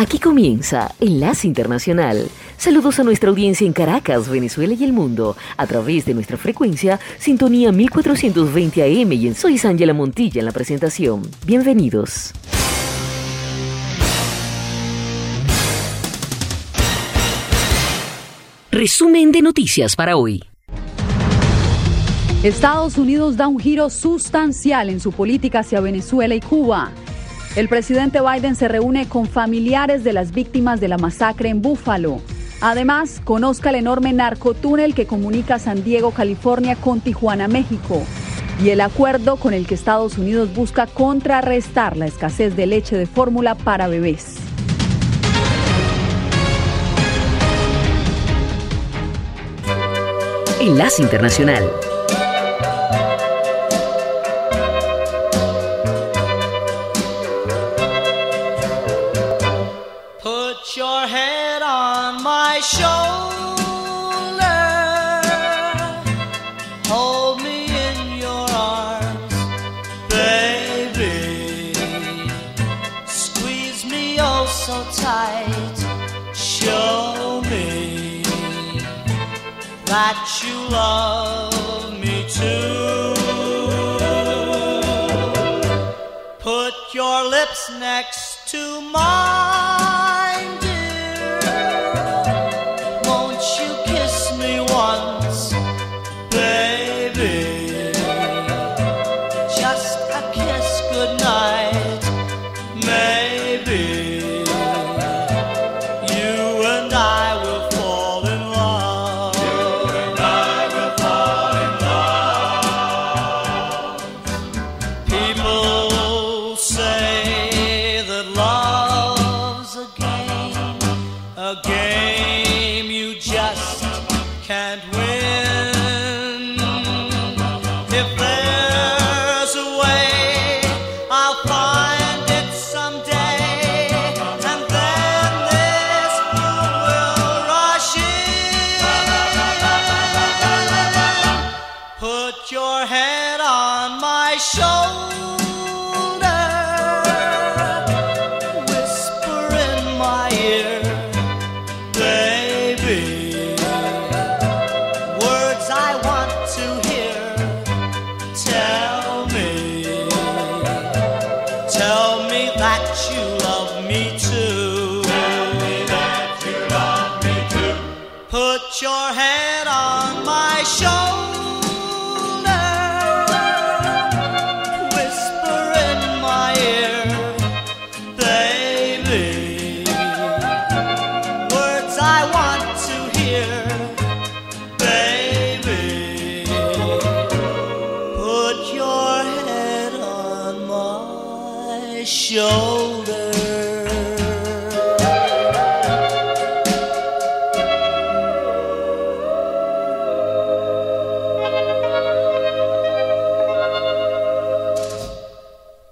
Aquí comienza Enlace Internacional. Saludos a nuestra audiencia en Caracas, Venezuela y el mundo, a través de nuestra frecuencia Sintonía 1420 AM y en Soy Ángela Montilla en la presentación. Bienvenidos. Resumen de noticias para hoy. Estados Unidos da un giro sustancial en su política hacia Venezuela y Cuba. El presidente Biden se reúne con familiares de las víctimas de la masacre en Búfalo. Además, conozca el enorme narcotúnel que comunica San Diego, California con Tijuana, México. Y el acuerdo con el que Estados Unidos busca contrarrestar la escasez de leche de fórmula para bebés. Enlace Internacional. That you love me too. Put your lips next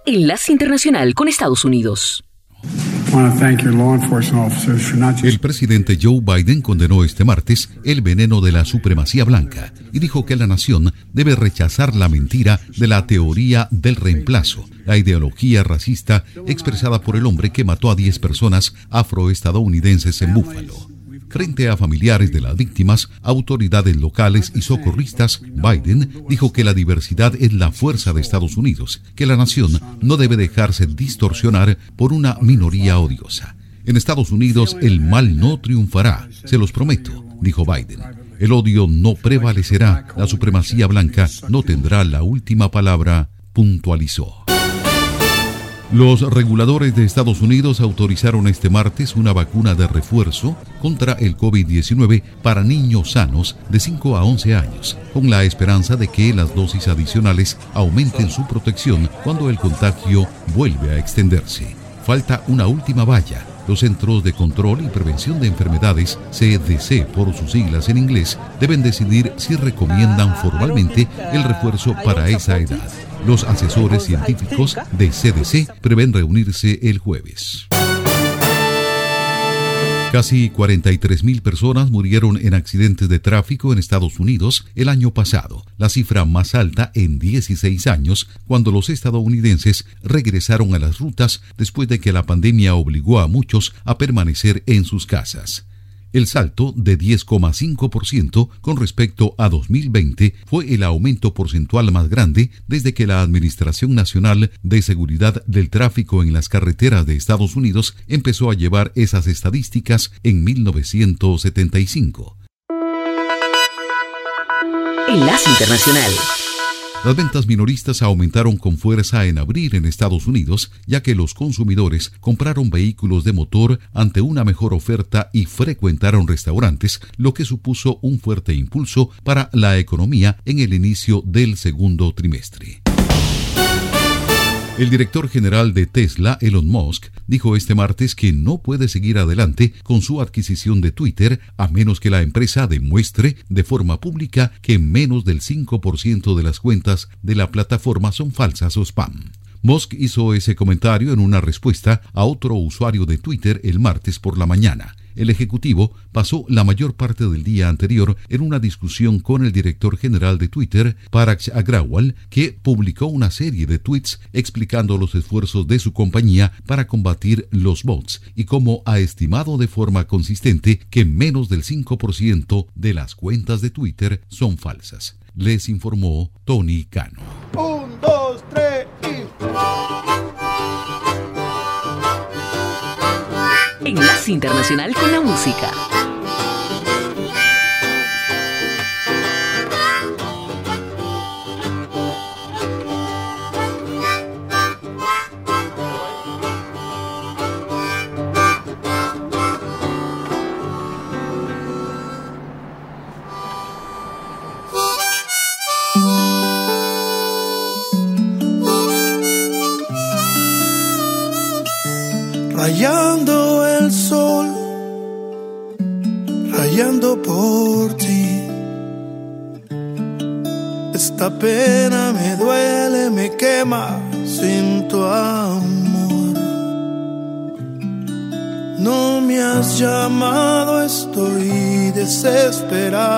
Enlace Internacional con Estados Unidos. El presidente Joe Biden condenó este martes el veneno de la supremacía blanca y dijo que la nación debe rechazar la mentira de la teoría del reemplazo, la ideología racista expresada por el hombre que mató a 10 personas afroestadounidenses en Búfalo. Frente a familiares de las víctimas, autoridades locales y socorristas, Biden dijo que la diversidad es la fuerza de Estados Unidos, que la nación no debe dejarse distorsionar por una minoría odiosa. En Estados Unidos el mal no triunfará, se los prometo, dijo Biden. El odio no prevalecerá, la supremacía blanca no tendrá la última palabra, puntualizó. Los reguladores de Estados Unidos autorizaron este martes una vacuna de refuerzo contra el COVID-19 para niños sanos de 5 a 11 años, con la esperanza de que las dosis adicionales aumenten su protección cuando el contagio vuelve a extenderse. falta una última valla. Los Centros de Control y Prevención de Enfermedades, CDC por sus siglas en inglés, deben decidir si recomiendan formalmente el refuerzo para esa edad. Los asesores científicos de CDC prevén reunirse el jueves. Casi 43.000 personas murieron en accidentes de tráfico en Estados Unidos el año pasado, la cifra más alta en 16 años, cuando los estadounidenses regresaron a las rutas después de que la pandemia obligó a muchos a permanecer en sus casas. El salto de 10,5% con respecto a 2020 fue el aumento porcentual más grande desde que la Administración Nacional de Seguridad del Tráfico en las Carreteras de Estados Unidos empezó a llevar esas estadísticas en 1975. Enlace Internacional. Las ventas minoristas aumentaron con fuerza en abril en Estados Unidos, ya que los consumidores compraron vehículos de motor ante una mejor oferta y frecuentaron restaurantes, lo que supuso un fuerte impulso para la economía en el inicio del segundo trimestre. El director general de Tesla, Elon Musk, dijo este martes que no puede seguir adelante con su adquisición de Twitter a menos que la empresa demuestre de forma pública que menos del 5% de las cuentas de la plataforma son falsas o spam. Musk hizo ese comentario en una respuesta a otro usuario de Twitter el martes por la mañana el Ejecutivo pasó la mayor parte del día anterior en una discusión con el director general de Twitter, Parag Agrawal, que publicó una serie de tweets explicando los esfuerzos de su compañía para combatir los bots y cómo ha estimado de forma consistente que menos del 5% de las cuentas de Twitter son falsas. Les informó Tony Cano. Un, dos, tres y... Enlace Internacional con la Música. Rayando esperar.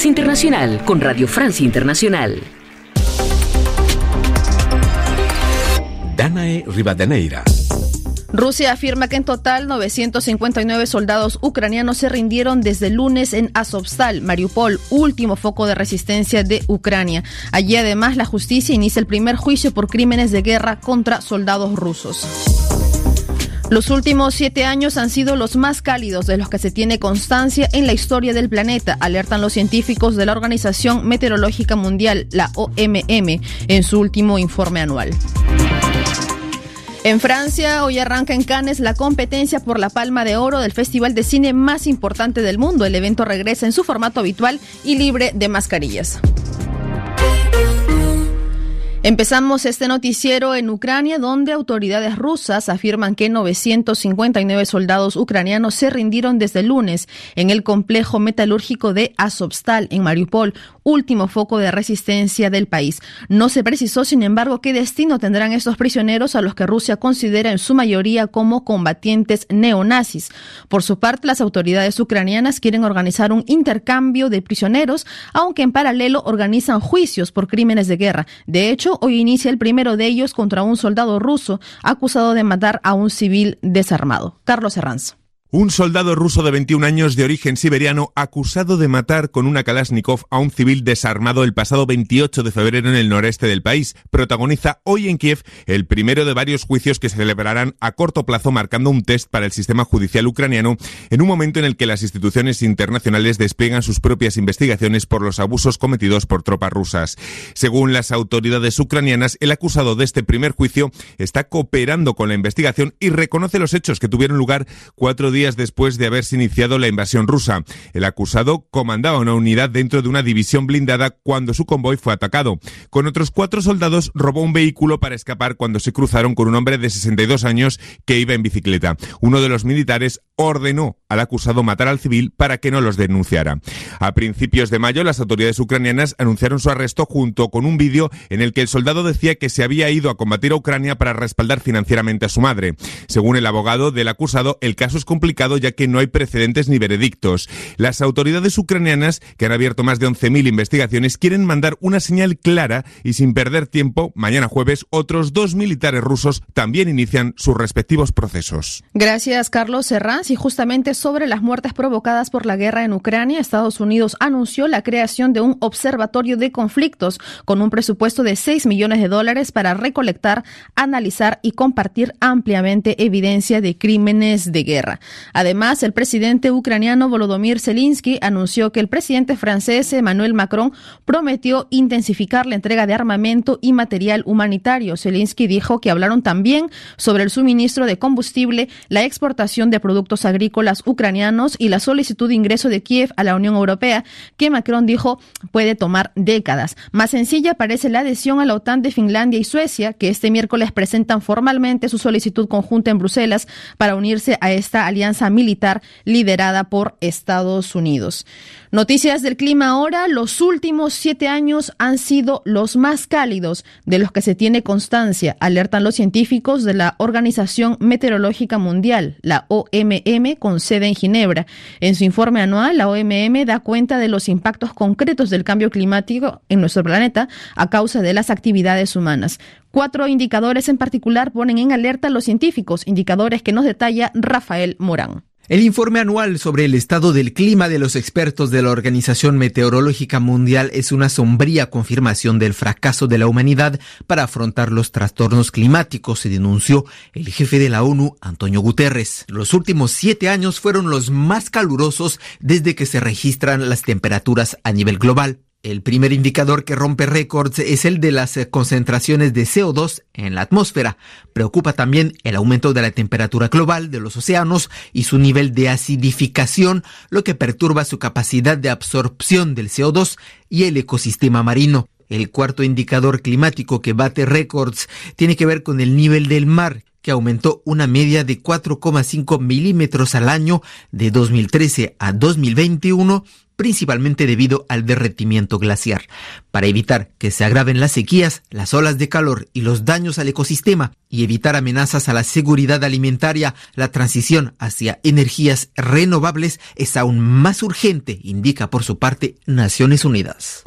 Enlace Internacional con Radio Francia Internacional. Danae Rivadeneira. Rusia afirma que en total 959 soldados ucranianos se rindieron desde el lunes en Azovstal, Mariupol, último foco de resistencia de Ucrania. Allí además la justicia inicia el primer juicio por crímenes de guerra contra soldados rusos. Los últimos siete años han sido los más cálidos de los que se tiene constancia en la historia del planeta, alertan los científicos de la Organización Meteorológica Mundial, la OMM, en su último informe anual. En Francia, hoy arranca en Cannes la competencia por la Palma de Oro del festival de cine más importante del mundo. El evento regresa en su formato habitual y libre de mascarillas. Empezamos este noticiero en Ucrania, donde autoridades rusas afirman que 959 soldados ucranianos se rindieron desde el lunes en el complejo metalúrgico de Azovstal, en Mariupol, último foco de resistencia del país. No se precisó, sin embargo, qué destino tendrán estos prisioneros a los que Rusia considera en su mayoría como combatientes neonazis. Por su parte, las autoridades ucranianas quieren organizar un intercambio de prisioneros, aunque en paralelo organizan juicios por crímenes de guerra. De hecho, hoy inicia el primero de ellos contra un soldado ruso acusado de matar a un civil desarmado. Carlos Herranz. Un soldado ruso de 21 años de origen siberiano acusado de matar con una Kalashnikov a un civil desarmado el pasado 28 de febrero en el noreste del país protagoniza hoy en Kiev el primero de varios juicios que se celebrarán a corto plazo marcando un test para el sistema judicial ucraniano en un momento en el que las instituciones internacionales despliegan sus propias investigaciones por los abusos cometidos por tropas rusas. Según las autoridades ucranianas, el acusado de este primer juicio está cooperando con la investigación y reconoce los hechos que tuvieron lugar cuatro días días después de haberse iniciado la invasión rusa. El acusado comandaba una unidad dentro de una división blindada cuando su convoy fue atacado. Con otros cuatro soldados robó un vehículo para escapar cuando se cruzaron con un hombre de 62 años que iba en bicicleta. Uno de los militares ordenó al acusado matar al civil para que no los denunciara. A principios de mayo, las autoridades ucranianas anunciaron su arresto junto con un vídeo en el que el soldado decía que se había ido a combatir a Ucrania para respaldar financieramente a su madre. Según el abogado del acusado, el caso es complicado ya que no hay precedentes ni veredictos. Las autoridades ucranianas, que han abierto más de 11.000 investigaciones, quieren mandar una señal clara y sin perder tiempo, mañana jueves, otros dos militares rusos también inician sus respectivos procesos. Gracias, Carlos Serrans. Y justamente sobre las muertes provocadas por la guerra en Ucrania, Estados Unidos anunció la creación de un observatorio de conflictos con un presupuesto de 6 millones de dólares para recolectar, analizar y compartir ampliamente evidencia de crímenes de guerra. Además, el presidente ucraniano Volodymyr Zelensky anunció que el presidente francés Emmanuel Macron prometió intensificar la entrega de armamento y material humanitario. Zelensky dijo que hablaron también sobre el suministro de combustible, la exportación de productos agrícolas ucranianos y la solicitud de ingreso de Kiev a la Unión Europea, que Macron dijo puede tomar décadas. Más sencilla parece la adhesión a la OTAN de Finlandia y Suecia, que este miércoles presentan formalmente su solicitud conjunta en Bruselas para unirse a esta alianza alianza militar liderada por Estados Unidos. Noticias del clima ahora. Los últimos siete años han sido los más cálidos de los que se tiene constancia, alertan los científicos de la Organización Meteorológica Mundial, la OMM, con sede en Ginebra. En su informe anual, la OMM da cuenta de los impactos concretos del cambio climático en nuestro planeta a causa de las actividades humanas. Cuatro indicadores en particular ponen en alerta a los científicos, indicadores que nos detalla Rafael Morán. El informe anual sobre el estado del clima de los expertos de la Organización Meteorológica Mundial es una sombría confirmación del fracaso de la humanidad para afrontar los trastornos climáticos, se denunció el jefe de la ONU, Antonio Guterres. Los últimos siete años fueron los más calurosos desde que se registran las temperaturas a nivel global. El primer indicador que rompe récords es el de las concentraciones de CO2 en la atmósfera. Preocupa también el aumento de la temperatura global de los océanos y su nivel de acidificación, lo que perturba su capacidad de absorción del CO2 y el ecosistema marino. El cuarto indicador climático que bate récords tiene que ver con el nivel del mar, que aumentó una media de 4,5 milímetros al año de 2013 a 2021 principalmente debido al derretimiento glaciar. Para evitar que se agraven las sequías, las olas de calor y los daños al ecosistema y evitar amenazas a la seguridad alimentaria, la transición hacia energías renovables es aún más urgente, indica por su parte Naciones Unidas.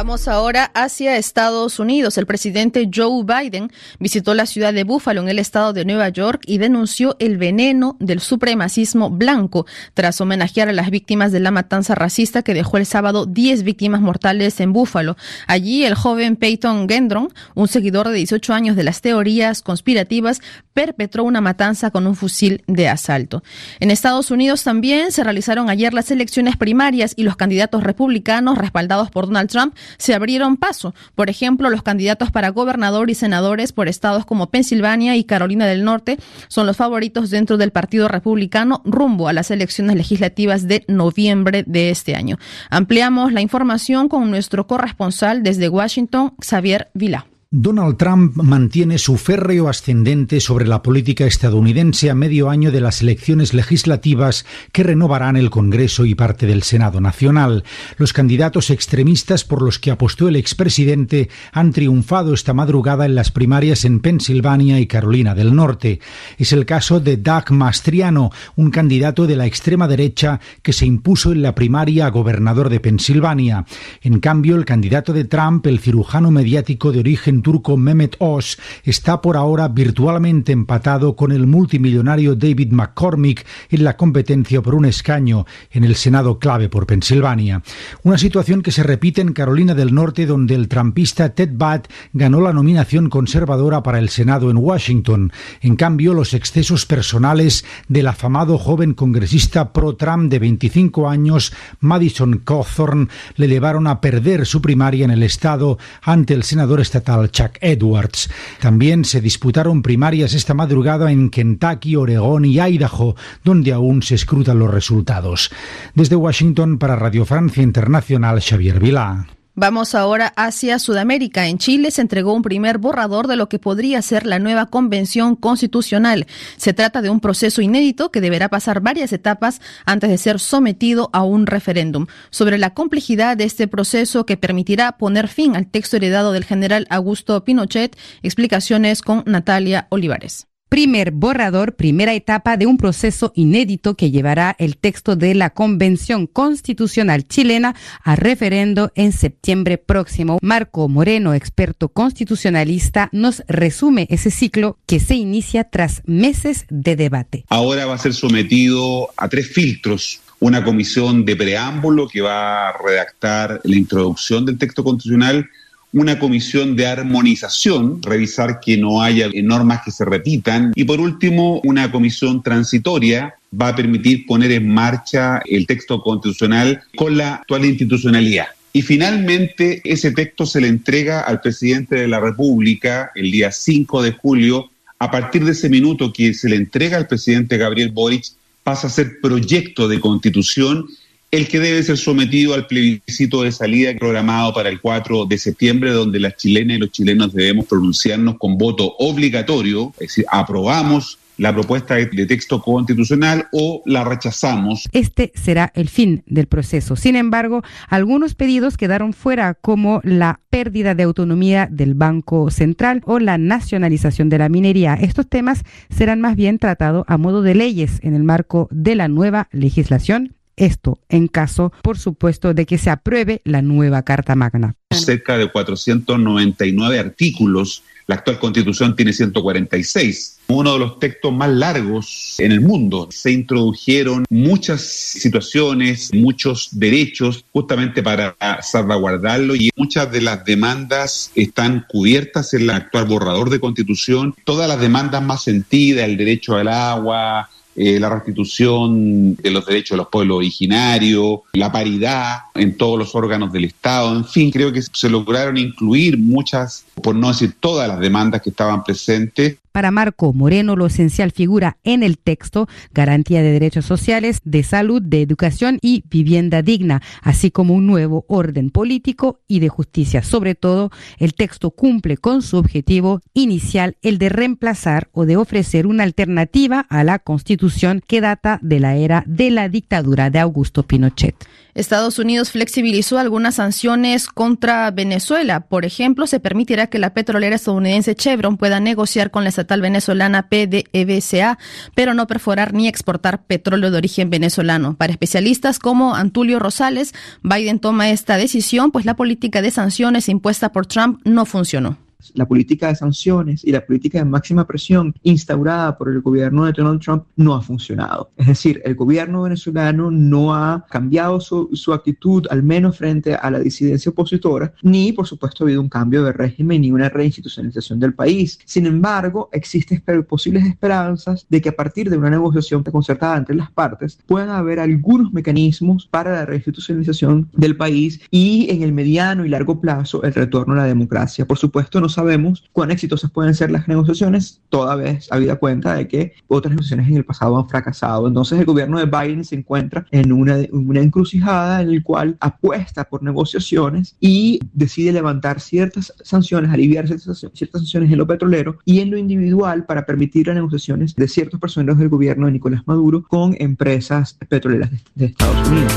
Vamos ahora hacia Estados Unidos. El presidente Joe Biden visitó la ciudad de Buffalo en el estado de Nueva York y denunció el veneno del supremacismo blanco tras homenajear a las víctimas de la matanza racista que dejó el sábado 10 víctimas mortales en Buffalo. Allí el joven Peyton Gendron, un seguidor de 18 años de las teorías conspirativas, perpetró una matanza con un fusil de asalto. En Estados Unidos también se realizaron ayer las elecciones primarias y los candidatos republicanos respaldados por Donald Trump se abrieron paso. Por ejemplo, los candidatos para gobernador y senadores por estados como Pensilvania y Carolina del Norte son los favoritos dentro del Partido Republicano rumbo a las elecciones legislativas de noviembre de este año. Ampliamos la información con nuestro corresponsal desde Washington, Xavier Vila. Donald Trump mantiene su férreo ascendente sobre la política estadounidense a medio año de las elecciones legislativas que renovarán el Congreso y parte del Senado Nacional. Los candidatos extremistas por los que apostó el expresidente han triunfado esta madrugada en las primarias en Pensilvania y Carolina del Norte. Es el caso de Doug Mastriano, un candidato de la extrema derecha que se impuso en la primaria a gobernador de Pensilvania. En cambio, el candidato de Trump, el cirujano mediático de origen turco Mehmet Oz está por ahora virtualmente empatado con el multimillonario David McCormick en la competencia por un escaño en el Senado clave por Pensilvania. Una situación que se repite en Carolina del Norte donde el trampista Ted Budd ganó la nominación conservadora para el Senado en Washington. En cambio, los excesos personales del afamado joven congresista pro-Trump de 25 años, Madison Cawthorn, le llevaron a perder su primaria en el estado ante el senador estatal Chuck Edwards. También se disputaron primarias esta madrugada en Kentucky, Oregón y Idaho, donde aún se escrutan los resultados. Desde Washington para Radio Francia Internacional, Xavier Vilá. Vamos ahora hacia Sudamérica. En Chile se entregó un primer borrador de lo que podría ser la nueva convención constitucional. Se trata de un proceso inédito que deberá pasar varias etapas antes de ser sometido a un referéndum. Sobre la complejidad de este proceso que permitirá poner fin al texto heredado del general Augusto Pinochet, explicaciones con Natalia Olivares primer borrador, primera etapa de un proceso inédito que llevará el texto de la Convención Constitucional chilena a referendo en septiembre próximo. Marco Moreno, experto constitucionalista, nos resume ese ciclo que se inicia tras meses de debate. Ahora va a ser sometido a tres filtros una comisión de preámbulo que va a redactar la introducción del texto constitucional, una comisión de armonización, revisar que no haya normas que se repitan y por último una comisión transitoria va a permitir poner en marcha el texto constitucional con la actual institucionalidad. Y finalmente ese texto se le entrega al presidente de la República el día 5 de julio. A partir de ese minuto que se le entrega al presidente Gabriel Boric pasa a ser proyecto de constitución el que debe ser sometido al plebiscito de salida programado para el 4 de septiembre, donde las chilenas y los chilenos debemos pronunciarnos con voto obligatorio, es decir, aprobamos la propuesta de, texto constitucional o la rechazamos. Este será el fin del proceso. Sin embargo, algunos pedidos quedaron fuera, como la pérdida de autonomía del Banco Central o la nacionalización de la minería. Estos temas serán más bien tratados a modo de leyes en el marco de la nueva legislación esto en caso, por supuesto, de que se apruebe la nueva Carta Magna. Cerca de 499 artículos, la actual constitución tiene 146. Uno de los textos más largos en el mundo. Se introdujeron muchas situaciones, muchos derechos justamente para salvaguardarlo y muchas de las demandas están cubiertas en el actual borrador de constitución. Todas las demandas más sentidas, el derecho al agua, eh, la restitución de los derechos de los pueblos originarios, la paridad en todos los órganos del Estado, en fin, creo que se lograron incluir muchas, por no decir todas las demandas que estaban presentes. Para Marco Moreno, lo esencial figura en el texto garantía de derechos sociales, de salud, de educación y vivienda digna, así como un nuevo orden político y de justicia. Sobre todo, el texto cumple con su objetivo inicial, el de reemplazar o de ofrecer una alternativa a la constitución que data de la era de la dictadura de Augusto Pinochet. Estados Unidos flexibilizó algunas sanciones contra Venezuela. Por ejemplo, se permitirá que la petrolera estadounidense Chevron pueda negociar con la estatal venezolana PDVSA, pero no perforar ni exportar petróleo de origen venezolano. Para especialistas como Antulio Rosales, Biden toma esta decisión, pues la política de sanciones impuesta por Trump no funcionó la política de sanciones y la política de máxima presión instaurada por el gobierno de Donald Trump no ha funcionado. Es decir, el gobierno venezolano no ha cambiado su, su actitud, al menos frente a la disidencia opositora, ni por supuesto ha habido un cambio de régimen ni una reinstitucionalización del país. Sin embargo, existen posibles esperanzas de que a partir de una negociación concertada entre las partes puedan haber algunos mecanismos para la reinstitucionalización del país y en el mediano y largo plazo el retorno a la democracia. Por supuesto, no sabemos cuán exitosas pueden ser las negociaciones, toda vez habida cuenta de que otras negociaciones en el pasado han fracasado. Entonces el gobierno de Biden se encuentra en una, una encrucijada en el cual apuesta por negociaciones y decide levantar ciertas sanciones, aliviar ciertas sanciones en lo petrolero y en lo individual para permitir las negociaciones de ciertos personeros del gobierno de Nicolás Maduro con empresas petroleras de, de Estados Unidos.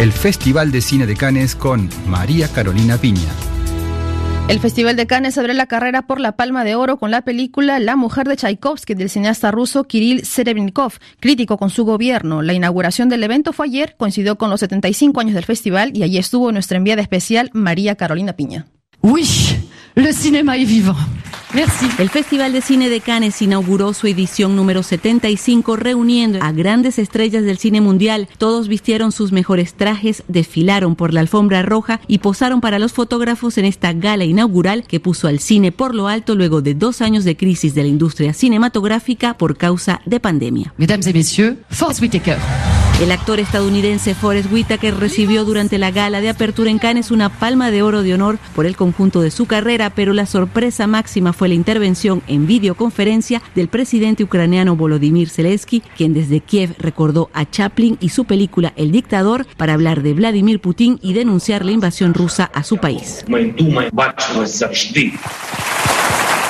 El Festival de Cine de Cannes con María Carolina Piña. El Festival de Cannes abre la carrera por la Palma de Oro con la película La mujer de Tchaikovsky del cineasta ruso Kirill Serebrennikov, crítico con su gobierno. La inauguración del evento fue ayer, coincidió con los 75 años del festival y allí estuvo nuestra enviada especial María Carolina Piña. Oui, le cinéma est vivant. Merci. El Festival de Cine de Cannes inauguró su edición número 75 reuniendo a grandes estrellas del cine mundial. Todos vistieron sus mejores trajes, desfilaron por la alfombra roja y posaron para los fotógrafos en esta gala inaugural que puso al cine por lo alto luego de dos años de crisis de la industria cinematográfica por causa de pandemia. Mesdames et messieurs, Forrest Whitaker. El actor estadounidense Forrest Whitaker recibió durante la gala de apertura en Cannes una palma de oro de honor por el conjunto de su carrera, pero la sorpresa máxima fue la intervención en videoconferencia del presidente ucraniano Volodymyr Zelensky, quien desde Kiev recordó a Chaplin y su película El dictador para hablar de Vladimir Putin y denunciar la invasión rusa a su país.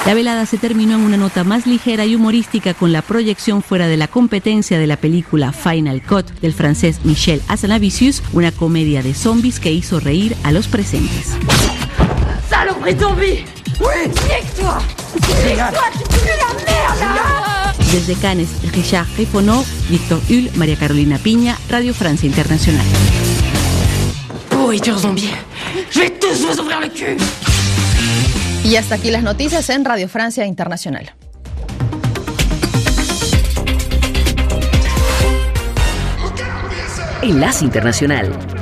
La velada se terminó en una nota más ligera y humorística con la proyección fuera de la competencia de la película Final Cut del francés Michel Hazanavicius, una comedia de zombies que hizo reír a los presentes. Saloperie zombie Oui Nique-toi Nique-toi, tu pues la merde Desde Cannes, Richard Rifonneau, Víctor Hull, María Carolina Piña, Radio Francia Internacional. Pourriture zombie Je vais tous vous ouvrir le cul Y hasta aquí las noticias en Radio Francia Internacional. Enlace Internacional.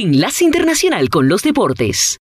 Enlace Internacional con los Deportes.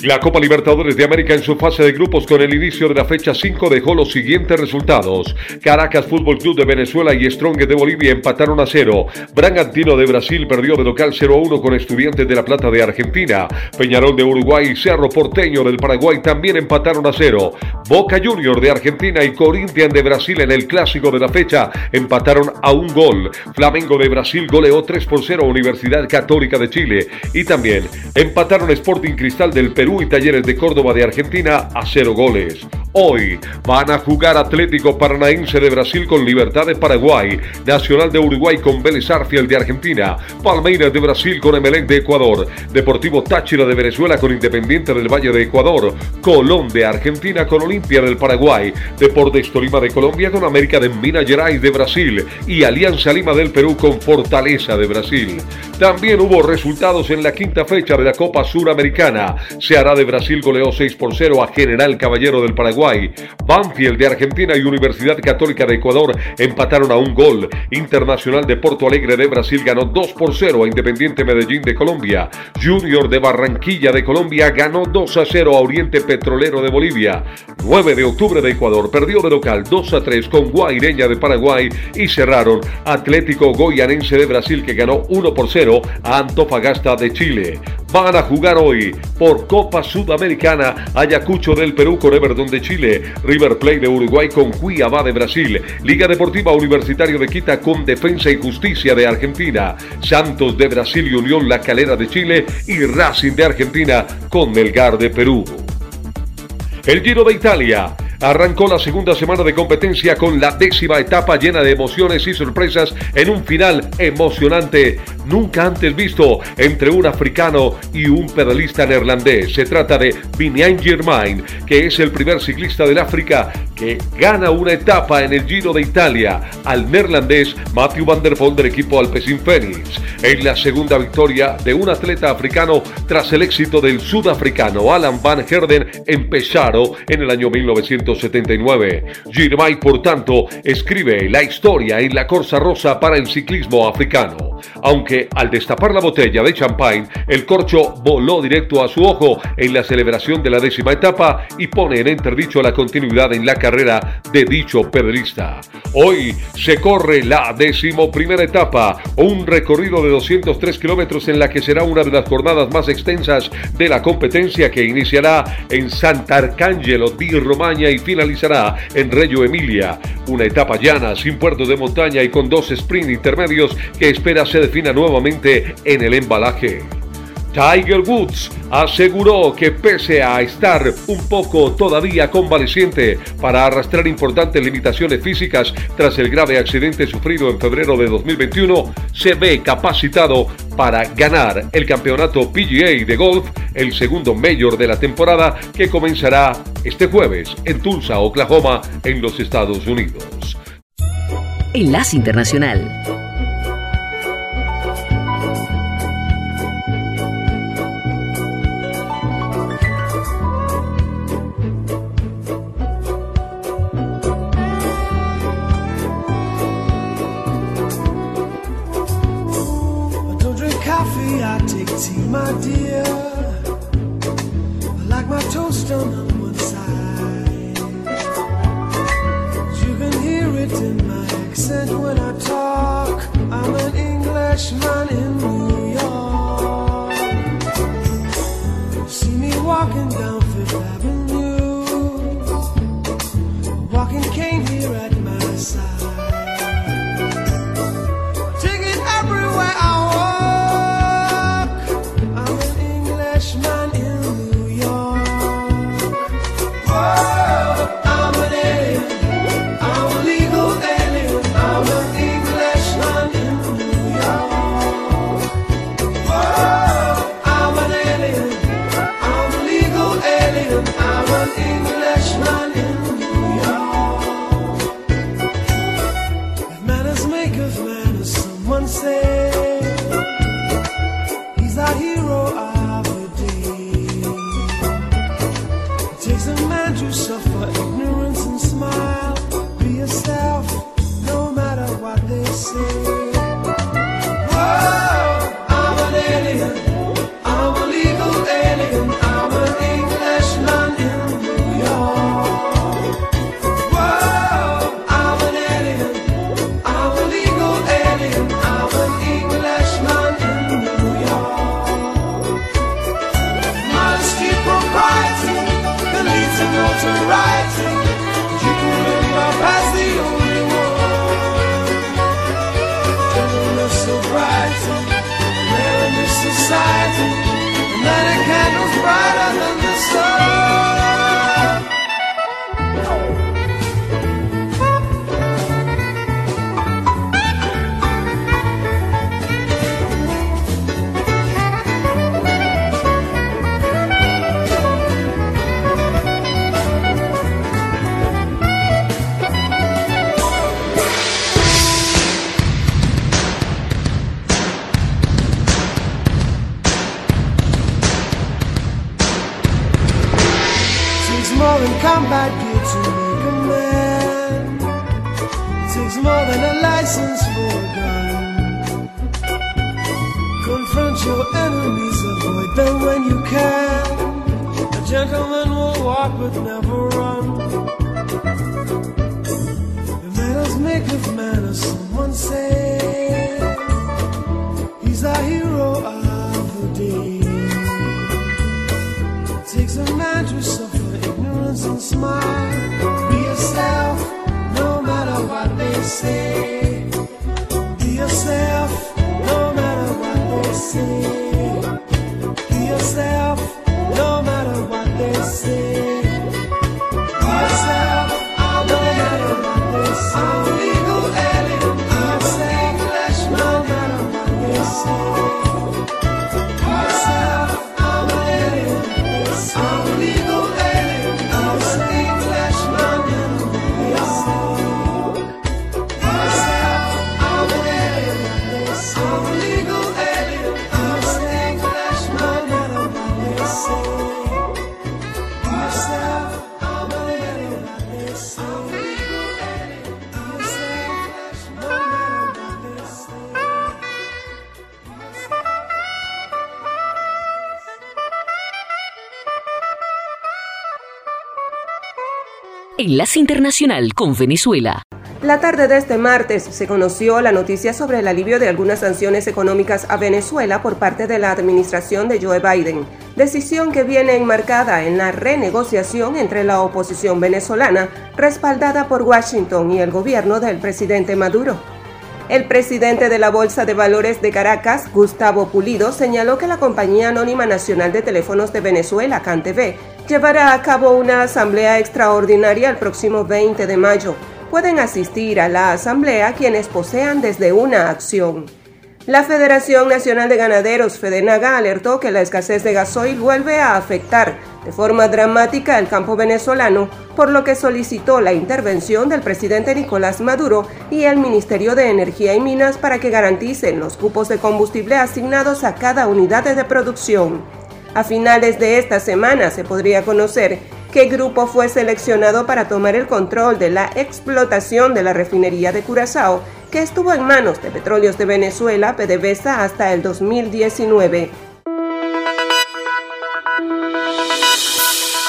La Copa Libertadores de América en su fase de grupos con el inicio de la fecha 5 dejó los siguientes resultados. Caracas Fútbol Club de Venezuela y Strong de Bolivia empataron a cero. Bragantino de Brasil perdió de local 0 a 1 con Estudiantes de La Plata de Argentina. Peñarol de Uruguay y Cerro Porteño del Paraguay también empataron a cero. Boca Junior de Argentina y Corinthians de Brasil en el clásico de la fecha empataron a un gol. Flamengo de Brasil goleó 3 por 0 a Universidad Católica de Chile. Y también empataron Sporting Cristal del Perú y Talleres de Córdoba de Argentina a cero goles. Hoy van a jugar Atlético Paranaense de Brasil con Libertad de Paraguay, Nacional de Uruguay con Vélez Arfiel de Argentina, Palmeiras de Brasil con Emelec de Ecuador, Deportivo Táchira de Venezuela con Independiente del Valle de Ecuador, Colón de Argentina con Olimpia del Paraguay, Deportes Tolima de Colombia con América de Minas Gerais de Brasil y Alianza Lima del Perú con Fortaleza de Brasil. También hubo resultados en la quinta fecha de la Copa Suramericana. Ceará de Brasil goleó 6 por 0 a General Caballero del Paraguay. Banfield de Argentina y Universidad Católica de Ecuador empataron a un gol. Internacional de Porto Alegre de Brasil ganó 2 por 0 a Independiente Medellín de Colombia. Junior de Barranquilla de Colombia ganó 2 a 0 a Oriente Petrolero de Bolivia. 9 de octubre de Ecuador perdió de local 2 a 3 con Guaireña de Paraguay y cerraron Atlético Goyanense de Brasil que ganó 1 por 0 a Antofagasta de Chile. Van a jugar hoy por Copa Sudamericana Ayacucho del Perú con Everton de Chile, River Plate de Uruguay con Cuiabá de Brasil, Liga Deportiva Universitario de Quita con Defensa y Justicia de Argentina, Santos de Brasil y Unión La Calera de Chile y Racing de Argentina con Melgar de Perú. El Giro de Italia. Arrancó la segunda semana de competencia con la décima etapa llena de emociones y sorpresas en un final emocionante nunca antes visto entre un africano y un pedalista neerlandés. Se trata de Biniam Germain, que es el primer ciclista del África que gana una etapa en el Giro de Italia al neerlandés Matthew van der Poel del equipo Alpecin Phoenix. Es la segunda victoria de un atleta africano tras el éxito del sudafricano Alan Van Herden en Pesaro en el año 1979. Germain, por tanto, escribe la historia en la Corsa Rosa para el ciclismo africano. Aunque al destapar la botella de champagne, el corcho voló directo a su ojo en la celebración de la décima etapa y pone en entredicho la continuidad en la carrera de dicho pedalista. Hoy se corre la decimoprimera etapa, un recorrido de 203 kilómetros en la que será una de las jornadas más extensas de la competencia que iniciará en Sant'Arcangelo di Romagna y finalizará en Reggio Emilia. Una etapa llana, sin puertos de montaña y con dos sprint intermedios que espera se defina nuevamente en el embalaje. Tiger Woods aseguró que pese a estar un poco todavía convaleciente para arrastrar importantes limitaciones físicas tras el grave accidente sufrido en febrero de 2021, se ve capacitado para ganar el campeonato PGA de golf, el segundo mayor de la temporada que comenzará este jueves en Tulsa, Oklahoma, en los Estados Unidos. Enlace Internacional. my dear, like my toast on one side. You can hear it in my accent when I talk. I'm an Englishman in New York. See me walking down Fifth Avenue, walking cane here at my side. It to make a man Takes more than a license for a gun Confront your enemies, avoid them when you can. A gentleman will walk but never run. The manners make of manners, someone said ser. Enlace Internacional con Venezuela. La tarde de este martes se conoció la noticia sobre el alivio de algunas sanciones económicas a Venezuela por parte de la administración de Joe Biden, decisión que viene enmarcada en la renegociación entre la oposición venezolana, respaldada por Washington y el gobierno del presidente Maduro. El presidente de la Bolsa de Valores de Caracas, Gustavo Pulido, señaló que la Compañía Anónima Nacional de Teléfonos de Venezuela, CanTV, llevará a cabo una asamblea extraordinaria el próximo 20 de mayo. Pueden asistir a la asamblea quienes posean desde una acción. La Federación Nacional de Ganaderos, Fedenaga, alertó que la escasez de gasoil vuelve a afectar de forma dramática el campo venezolano, por lo que solicitó la intervención del presidente Nicolás Maduro y el Ministerio de Energía y Minas para que garanticen los cupos de combustible asignados a cada unidad de producción. A finales de esta semana se podría conocer qué grupo fue seleccionado para tomar el control de la explotación de la refinería de Curazao que estuvo en manos de Petróleos de Venezuela, PDVSA, hasta el 2019.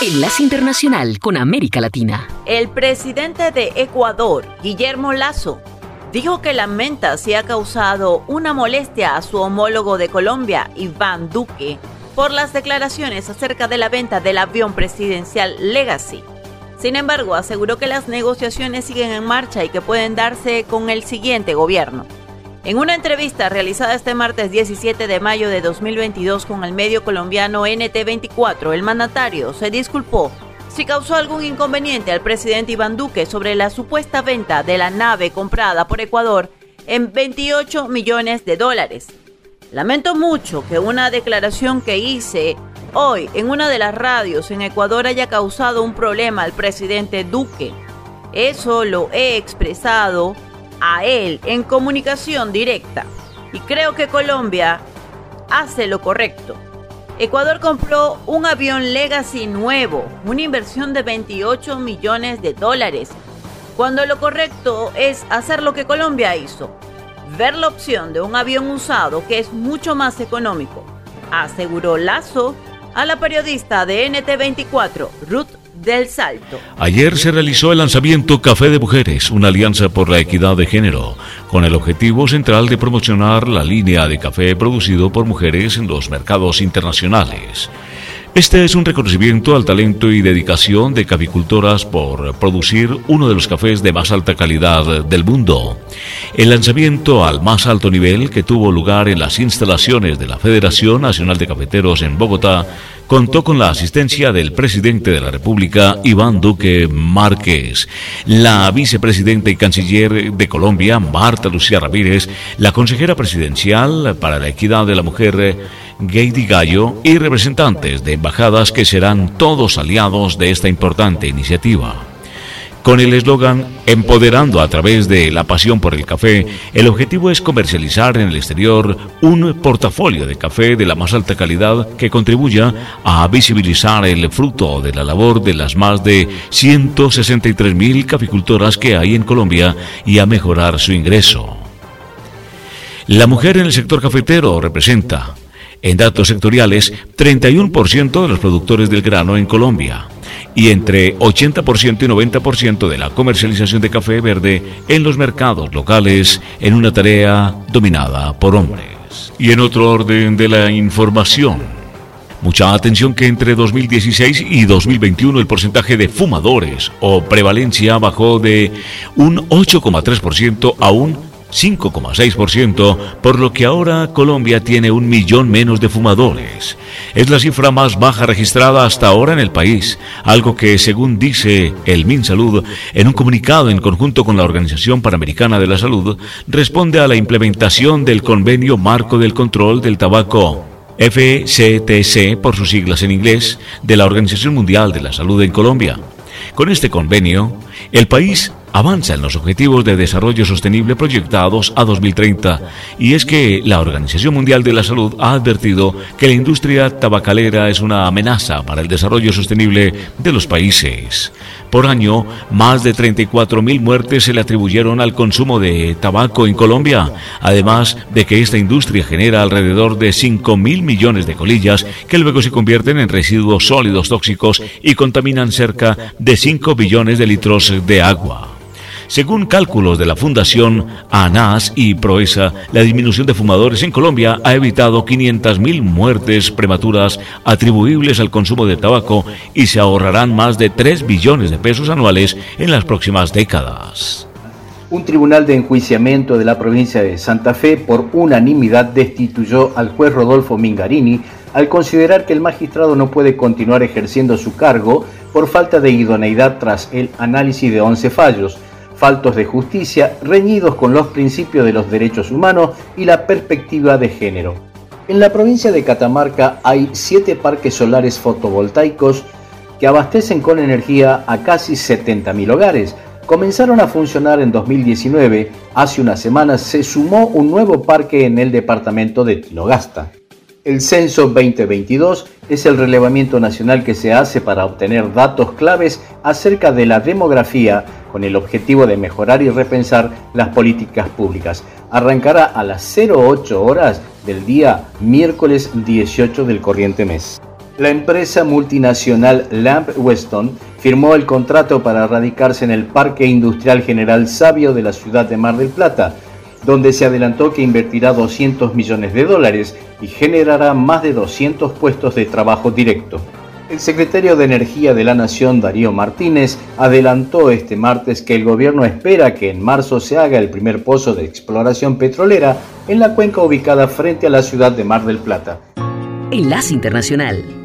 Enlace Internacional con América Latina. El presidente de Ecuador, Guillermo Lazo, dijo que lamenta si ha causado una molestia a su homólogo de Colombia, Iván Duque, por las declaraciones acerca de la venta del avión presidencial Legacy. Sin embargo, aseguró que las negociaciones siguen en marcha y que pueden darse con el siguiente gobierno. En una entrevista realizada este martes 17 de mayo de 2022 con el medio colombiano NT24, el mandatario se disculpó si causó algún inconveniente al presidente Iván Duque sobre la supuesta venta de la nave comprada por Ecuador en 28 millones de dólares. Lamento mucho que una declaración que hice hoy en una de las radios en Ecuador haya causado un problema al presidente Duque. Eso lo he expresado a él en comunicación directa y creo que Colombia hace lo correcto. Ecuador compró un avión Legacy nuevo, una inversión de 28 millones de dólares, cuando lo correcto es hacer lo que Colombia hizo, ver la opción de un avión usado que es mucho más económico, aseguró Lazo a la periodista de NT24, Ruth del Salto. Ayer se realizó el lanzamiento Café de Mujeres, una alianza por la equidad de género, con el objetivo central de promocionar la línea de café producido por mujeres en los mercados internacionales. Este es un reconocimiento al talento y dedicación de caficultoras por producir uno de los cafés de más alta calidad del mundo. El lanzamiento al más alto nivel que tuvo lugar en las instalaciones de la Federación Nacional de Cafeteros en Bogotá contó con la asistencia del presidente de la República, Iván Duque Márquez, la vicepresidenta y canciller de Colombia, Marta Lucía Ramírez, la consejera presidencial para la equidad de la mujer, Gaidy Gallo, y representantes de embajadas que serán todos aliados de esta importante iniciativa. Con el eslogan Empoderando a través de la pasión por el café, el objetivo es comercializar en el exterior un portafolio de café de la más alta calidad que contribuya a visibilizar el fruto de la labor de las más de 163 mil caficultoras que hay en Colombia y a mejorar su ingreso. La mujer en el sector cafetero representa, en datos sectoriales, 31% de los productores del grano en Colombia y entre 80% y 90% de la comercialización de café verde en los mercados locales en una tarea dominada por hombres. Y en otro orden de la información, Mucha atención que entre 2016 y 2021 el porcentaje de fumadores o prevalencia bajó de un 8,3% a un 5,6%, por lo que ahora Colombia tiene un millón menos de fumadores. Es la cifra más baja registrada hasta ahora en el país, algo que, según dice el MinSalud, en un comunicado en conjunto con la Organización Panamericana de la Salud, responde a la implementación del Convenio Marco del Control del Tabaco. FCTC, por sus siglas en inglés, de la Organización Mundial de la Salud en Colombia. Con este convenio, el país avanza en los objetivos de desarrollo sostenible proyectados a 2030 y es que la Organización Mundial de la Salud ha advertido que la industria tabacalera es una amenaza para el desarrollo sostenible de los países. Por año, más de 34.000 muertes se le atribuyeron al consumo de tabaco en Colombia, además de que esta industria genera alrededor de 5.000 millones de colillas que luego se convierten en residuos sólidos tóxicos y contaminan cerca de 5 billones de litros de agua. Según cálculos de la Fundación ANAS y Proesa, la disminución de fumadores en Colombia ha evitado 500.000 muertes prematuras atribuibles al consumo de tabaco y se ahorrarán más de 3 billones de pesos anuales en las próximas décadas. Un tribunal de enjuiciamiento de la provincia de Santa Fe por unanimidad destituyó al juez Rodolfo Mingarini al considerar que el magistrado no puede continuar ejerciendo su cargo por falta de idoneidad tras el análisis de 11 fallos, faltos de justicia reñidos con los principios de los derechos humanos y la perspectiva de género. En la provincia de Catamarca hay siete parques solares fotovoltaicos que abastecen con energía a casi 70.000 hogares. Comenzaron a funcionar en 2019. Hace unas semanas se sumó un nuevo parque en el departamento de Tilogasta. El censo 2022 es el relevamiento nacional que se hace para obtener datos claves acerca de la demografía con el objetivo de mejorar y repensar las políticas públicas. Arrancará a las 08 horas del día miércoles 18 del corriente mes. La empresa multinacional Lamp Weston firmó el contrato para radicarse en el Parque Industrial General Sabio de la ciudad de Mar del Plata, donde se adelantó que invertirá 200 millones de dólares y generará más de 200 puestos de trabajo directo. El secretario de Energía de la Nación, Darío Martínez, adelantó este martes que el gobierno espera que en marzo se haga el primer pozo de exploración petrolera en la cuenca ubicada frente a la ciudad de Mar del Plata. Enlace Internacional.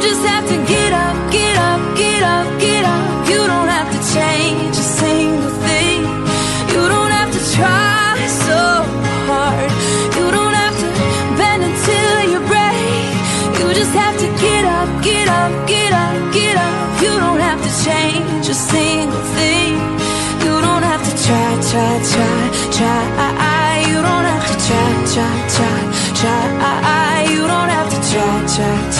Just have to get up, get up, get up, get up. You don't have to change a single thing. You don't have to try so hard. You don't have to bend until you break. You just have to get up, get up, get up, get up. You don't have to change a single thing. You don't have to try, try, try, try. You don't have to try, try, try, try. You don't have to try, try, try, try.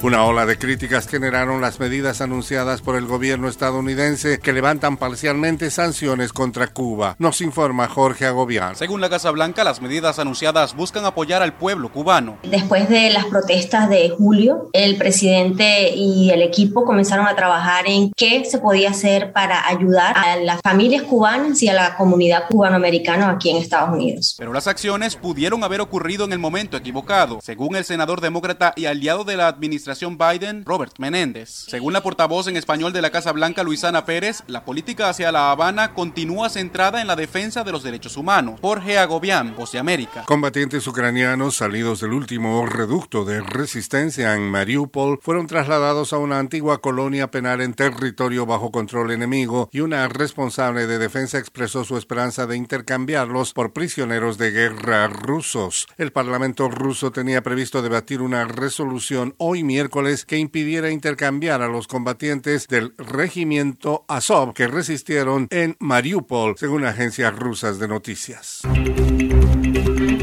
Una ola de críticas generaron las medidas anunciadas por el gobierno estadounidense que levantan parcialmente sanciones contra Cuba. Nos informa Jorge Agobián. Según la Casa Blanca, las medidas anunciadas buscan apoyar al pueblo cubano. Después de las protestas de julio, el presidente y el equipo comenzaron a trabajar en qué se podía hacer para ayudar a las familias cubanas y a la comunidad cubanoamericana aquí en Estados Unidos. Pero las acciones pudieron haber ocurrido en el momento equivocado, según el senador demócrata y aliado de la administración Biden, Robert Menéndez. Según la portavoz en español de la Casa Blanca, Luisana Pérez, la política hacia La Habana continúa centrada en la defensa de los derechos humanos. Jorge Agobián, Voz de América. Combatientes ucranianos salidos del último reducto de resistencia en Mariupol fueron trasladados a una antigua colonia penal en territorio bajo control enemigo y una responsable de defensa expresó su esperanza de intercambiarlos por prisioneros de guerra rusos. El Parlamento ruso tenía previsto debatir una resolución hoy miércoles miércoles que impidiera intercambiar a los combatientes del regimiento Azov que resistieron en Mariupol, según agencias rusas de noticias.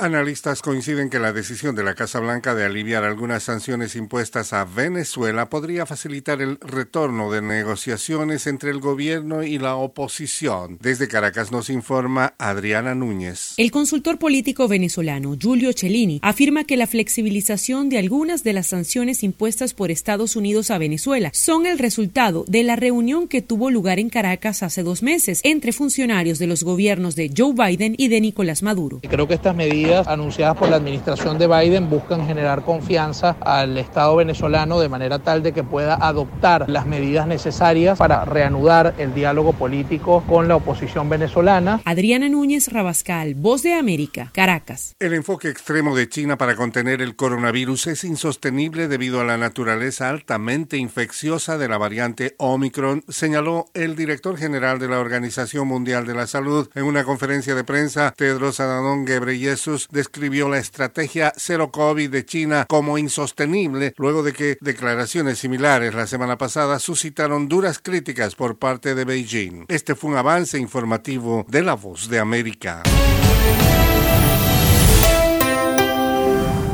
Analistas coinciden que la decisión de la Casa Blanca de aliviar algunas sanciones impuestas a Venezuela podría facilitar el retorno de negociaciones entre el gobierno y la oposición. Desde Caracas nos informa Adriana Núñez. El consultor político venezolano Giulio Cellini afirma que la flexibilización de algunas de las sanciones impuestas por Estados Unidos a Venezuela son el resultado de la reunión que tuvo lugar en Caracas hace dos meses entre funcionarios de los gobiernos de Joe Biden y de Nicolás Maduro. Creo que estas medidas anunciadas por la administración de Biden buscan generar confianza al Estado venezolano de manera tal de que pueda adoptar las medidas necesarias para reanudar el diálogo político con la oposición venezolana. Adriana Núñez Rabascal, Voz de América, Caracas. El enfoque extremo de China para contener el coronavirus es insostenible debido a la naturaleza altamente infecciosa de la variante Omicron, señaló el director general de la Organización Mundial de la Salud en una conferencia de prensa. Tedros Adhanom Ghebreyesus describió la estrategia cero COVID de China como insostenible luego de que declaraciones similares la semana pasada suscitaron duras críticas por parte de Beijing. Este fue un avance informativo de La Voz de América.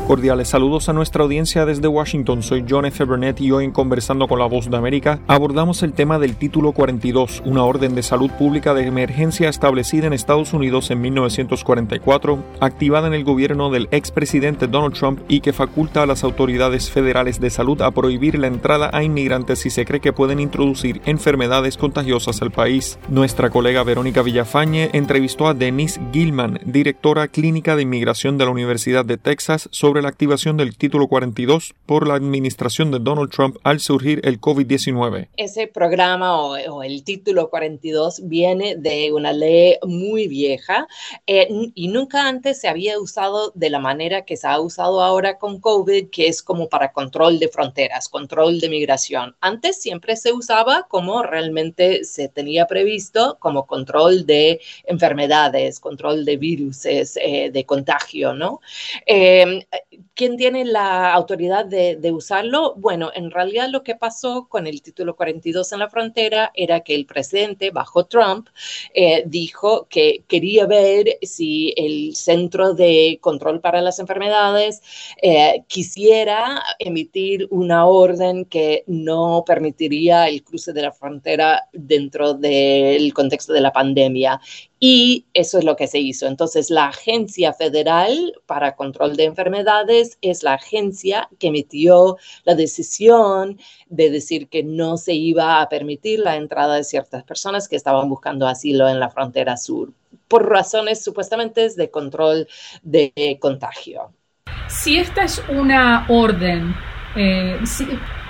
Cordiales saludos a nuestra audiencia desde Washington. Soy John F. Burnett y hoy en Conversando con la Voz de América abordamos el tema del Título 42, una orden de salud pública de emergencia establecida en Estados Unidos en 1944, activada en el gobierno del expresidente Donald Trump y que faculta a las autoridades federales de salud a prohibir la entrada a inmigrantes si se cree que pueden introducir enfermedades contagiosas al país. Nuestra colega Verónica Villafañe entrevistó a Denise Gilman, directora clínica de inmigración de la Universidad de Texas, sobre la activación del título 42 por la administración de Donald Trump al surgir el COVID-19. Ese programa o, el título 42 viene de una ley muy vieja eh, y nunca antes se había usado de la manera que se ha usado ahora con COVID, que es como para control de fronteras, control de migración. Antes siempre se usaba como realmente se tenía previsto, como control de enfermedades, control de virus, eh, de contagio, ¿no? Eh, ¿Quién tiene la autoridad de, usarlo? Bueno, en realidad lo que pasó con el título 42 en la frontera era que el presidente, bajo Trump, eh, dijo que quería ver si el Centro de Control para las Enfermedades eh, quisiera emitir una orden que no permitiría el cruce de la frontera dentro del contexto de la pandemia y eso es lo que se hizo. Entonces, la Agencia Federal para Control de Enfermedades es la agencia que emitió la decisión de decir que no se iba a permitir la entrada de ciertas personas que estaban buscando asilo en la frontera sur por razones supuestamente de control de contagio. Si esta es una orden, eh,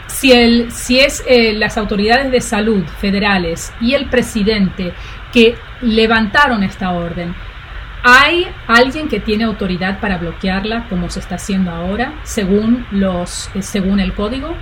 si, el, si es eh, las autoridades de salud federales y el presidente que levantaron esta orden. ¿Hay alguien que tiene autoridad para bloquearla como se está haciendo ahora, según, los, eh, según el código?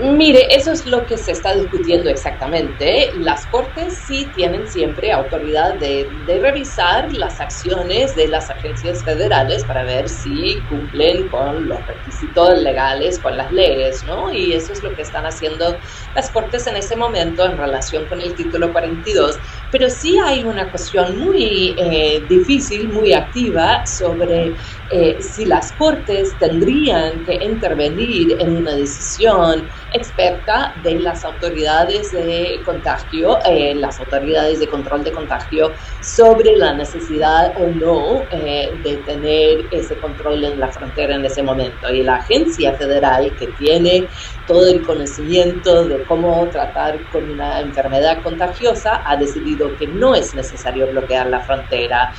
Mire, eso es lo que se está discutiendo exactamente. Las cortes sí tienen siempre autoridad de, de, revisar las acciones de las agencias federales para ver si cumplen con los requisitos legales, con las leyes, ¿no? Y eso es lo que están haciendo las cortes en ese momento en relación con el título 42. Pero sí hay una cuestión muy eh, difícil, muy activa sobre eh, si las cortes tendrían que intervenir en una decisión experta de las autoridades de contagio, eh, las autoridades de control de contagio, sobre la necesidad o no eh, de tener ese control en la frontera en ese momento. Y la agencia federal que tiene todo el conocimiento de cómo tratar con una enfermedad contagiosa ha decidido que no es necesario bloquear la frontera,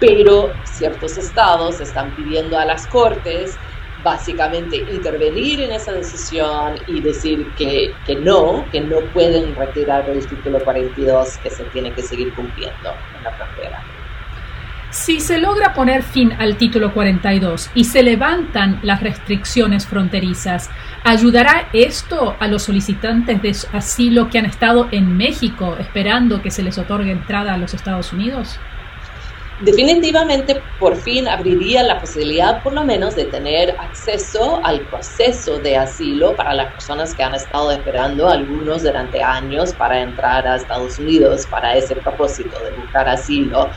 pero ciertos estados están pidiendo a las cortes básicamente intervenir en esa decisión y decir que, que, no, que no pueden retirar el título 42 que se tiene que seguir cumpliendo en la frontera. Si se logra poner fin al título 42 y se levantan las restricciones fronterizas, ¿ayudará esto a los solicitantes de asilo que han estado en México esperando que se les otorgue entrada a los Estados Unidos? definitivamente por fin abriría la posibilidad por lo menos de tener acceso al proceso de asilo para las personas que han estado esperando, algunos durante años, para entrar a Estados Unidos para ese propósito de buscar asilo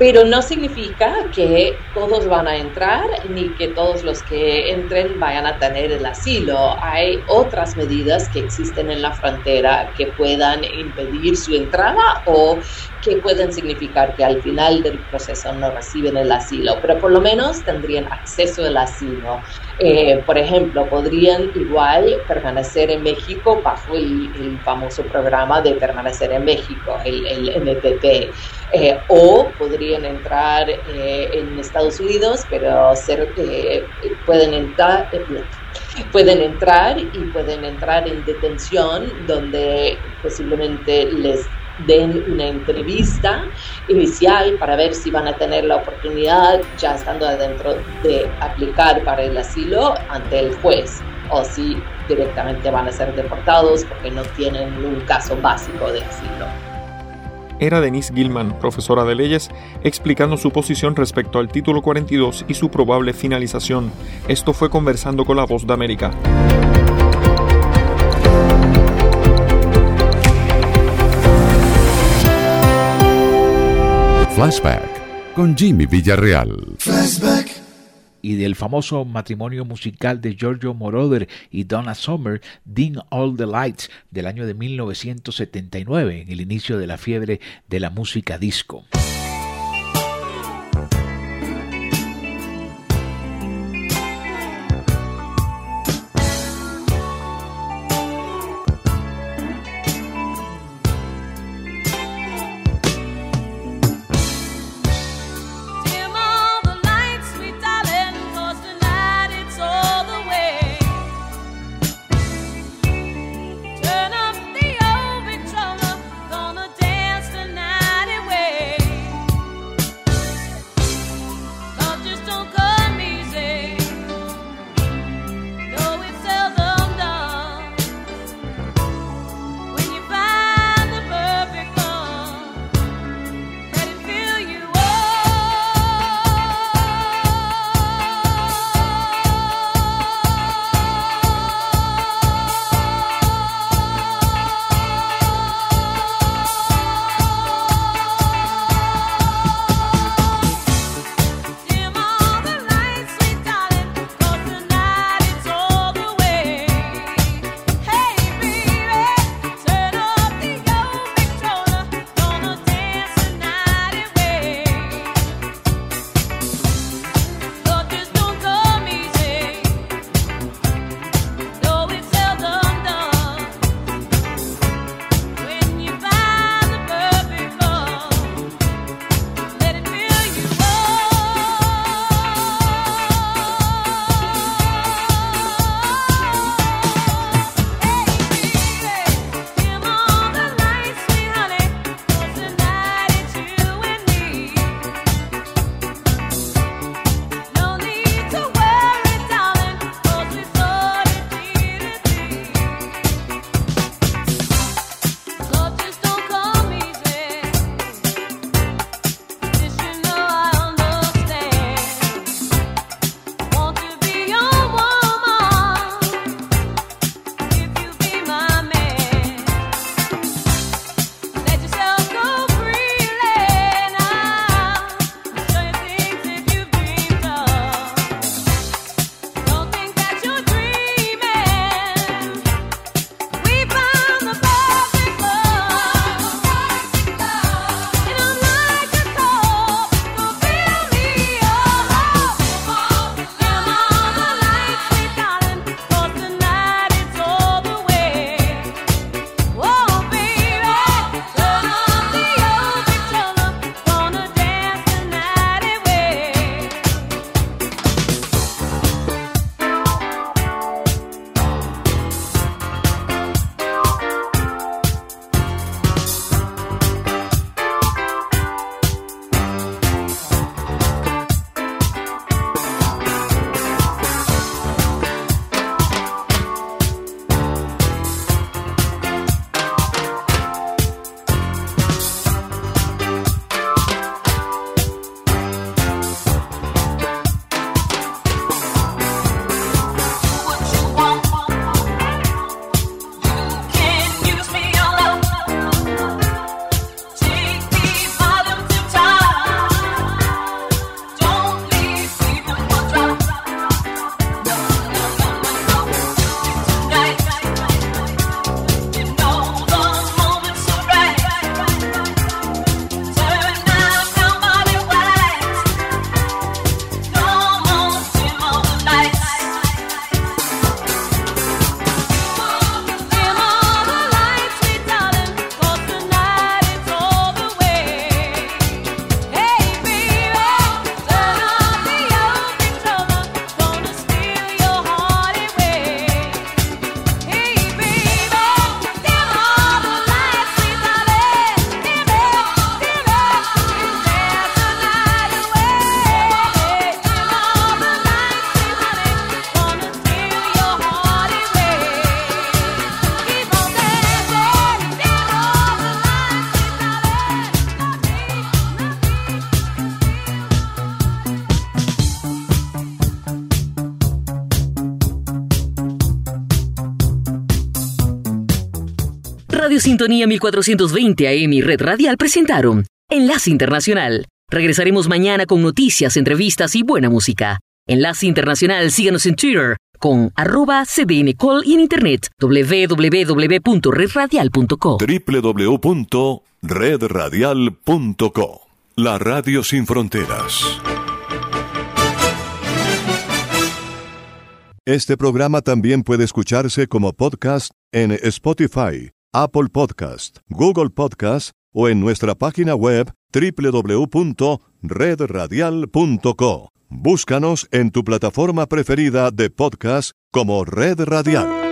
pero no significa que todos van a entrar ni que todos los que entren vayan a tener el asilo. Hay otras medidas que existen en la frontera que puedan impedir su entrada o que pueden significar que al final del proceso no reciben el asilo, pero por lo menos tendrían acceso al asilo. Eh, por ejemplo, podrían igual permanecer en México bajo el, famoso programa de permanecer en México, el, el MPP, eh, o podrían entrar eh, en Estados Unidos, pero ser, pueden entrar pueden entrar y pueden entrar en detención donde posiblemente les den una entrevista inicial para ver si van a tener la oportunidad, ya estando adentro, de aplicar para el asilo ante el juez o si directamente van a ser deportados porque no tienen un caso básico de asilo. Era Denise Gilman, profesora de leyes, explicando su posición respecto al título 42 y su probable finalización. Esto fue conversando con la voz de América. Flashback con Jimmy Villarreal. Flashback. Y del famoso matrimonio musical de Giorgio Moroder y Donna Summer, Ding All the Lights, del año de 1979, en el inicio de la fiebre de la música disco. Sintonía 1420 AM y Red Radial presentaron Enlace Internacional. Regresaremos mañana con noticias, entrevistas y buena música. Enlace Internacional, síganos en Twitter con arroba cdncall y en internet www.redradial.co www.redradial.co La Radio Sin Fronteras. Este programa también puede escucharse como podcast en Spotify, Apple Podcast, Google Podcast o en nuestra página web www.redradial.co. Búscanos en tu plataforma preferida de podcast como Red Radial.